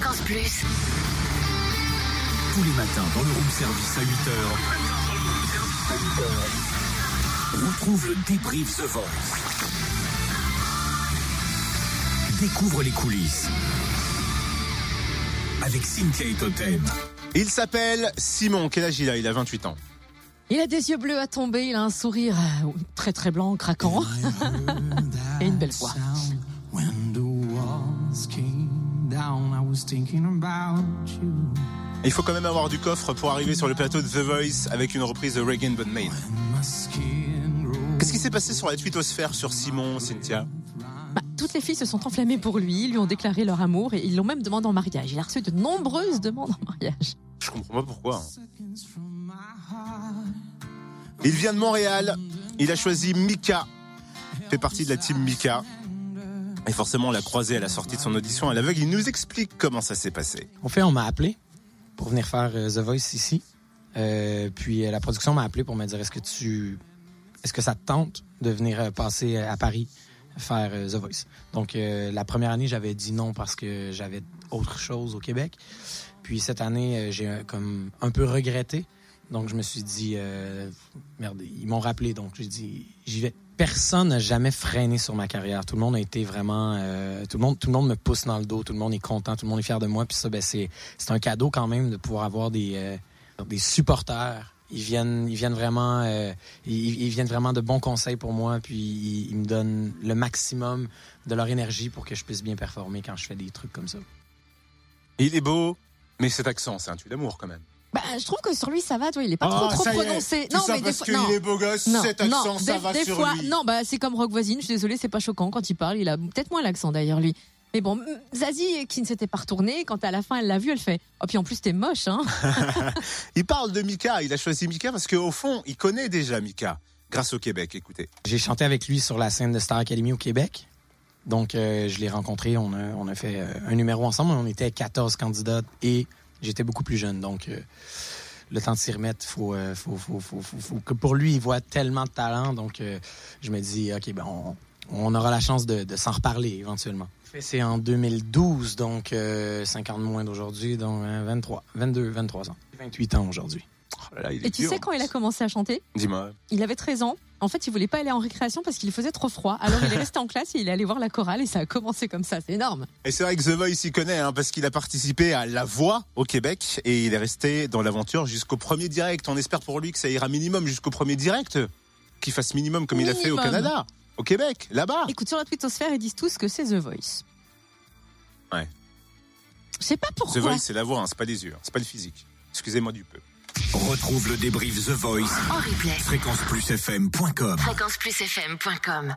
Fréquence Plus. Tous les matins dans le room service à 8h. Retrouve le débrief The Voice. Découvre les coulisses. Avec Cynthia et Totem. Il s'appelle Simon. Quel âge il a? Il a 28 ans. Il a des yeux bleus à tomber, il a un sourire euh, très très blanc, craquant. Et une belle voix. Il faut quand même avoir du coffre pour arriver sur le plateau de The Voice avec une reprise de Reagan But. Qu'est-ce qui s'est passé sur la twittosphère sur Simon, Cynthia? Bah, toutes les filles se sont enflammées pour lui, lui ont déclaré leur amour et ils l'ont même demandé en mariage. Il a reçu de nombreuses demandes en mariage. Je comprends pas pourquoi. Il vient de Montréal. Il a choisi Mika. Fait partie de la team Mika. Et forcément, on l'a croisé à la sortie de son audition à l'aveugle. Il nous explique comment ça s'est passé. En fait, on m'a appelé pour venir faire euh, The Voice ici. Euh, puis euh, la production m'a appelé pour me dire est-ce que tu est-ce que ça te tente de venir passer à Paris faire The Voice? Donc la première année, j'avais dit non parce que j'avais autre chose au Québec. Puis cette année, j'ai comme un peu regretté. Donc je me suis dit merde, ils m'ont rappelé donc j'ai dit j'y vais. Personne n'a jamais freiné sur ma carrière. Tout le monde a été vraiment euh, tout le monde me pousse dans le dos, tout le monde est content, tout le monde est fier de moi puis ça ben c'est un cadeau quand même de pouvoir avoir des supporters ils viennent vraiment de bons conseils pour moi puis ils, ils me donnent le maximum de leur énergie pour que je puisse bien performer quand je fais des trucs comme ça. Il est beau, mais cet accent, c'est un tue d'amour quand même. Bah, je trouve que sur lui ça va, toi, il est pas Ah, trop trop ça y est. prononcé. Tout ça des parce qu'il non. est beau gosse, Non, cet accent, non, ça des, va des sur fois, lui. Non, bah c'est comme Rock Voisine. Je suis désolée, c'est pas choquant quand il parle. Il a peut-être moins l'accent d'ailleurs lui. Mais bon, Zazie qui ne s'était pas retournée, quand à la fin elle l'a vu, elle fait. Oh puis en plus t'es moche, hein. Il parle de Mika. Il a choisi Mika parce qu'au fond, il connaît déjà Mika. Grâce au Québec, écoutez. J'ai chanté avec lui sur la scène de Star Academy au Québec. Donc, euh, je l'ai rencontré. On a, on a fait euh, un numéro ensemble. On était 14 candidats et j'étais beaucoup plus jeune. Donc, euh, le temps de s'y remettre, faut, euh, faut, faut, faut, que pour lui, il voit tellement de talent. Donc, euh, je me dis, OK, ben, on, aura la chance de, s'en reparler éventuellement. C'est en 2012, donc euh, 50 moins d'aujourd'hui, donc hein, 23, 22, 23 ans. 28 ans aujourd'hui. Il est Et tu dur. sais quand il a commencé à chanter Dis-moi. Il avait 13 ans. En fait, il voulait pas aller en récréation parce qu'il faisait trop froid. Alors il est resté en classe et il est allé voir la chorale et ça a commencé comme ça. C'est énorme. Et c'est vrai que The Voice il connaît, hein, parce qu'il a participé à La Voix au Québec et il est resté dans l'aventure jusqu'au premier direct. On espère pour lui que ça ira minimum jusqu'au premier direct, qu'il fasse minimum comme il a fait au. Canada, au Québec, là-bas. Écoute, sur la twittosphère, ils disent tous que c'est The Voice. Ouais. Je sais pas The pourquoi. Voice, c'est la voix, hein, c'est pas les yeux, hein, c'est pas le physique. Excusez-moi du peu. Retrouve le débrief The Voice. En replay. Fréquenceplusfm.com. Fréquenceplusfm.com.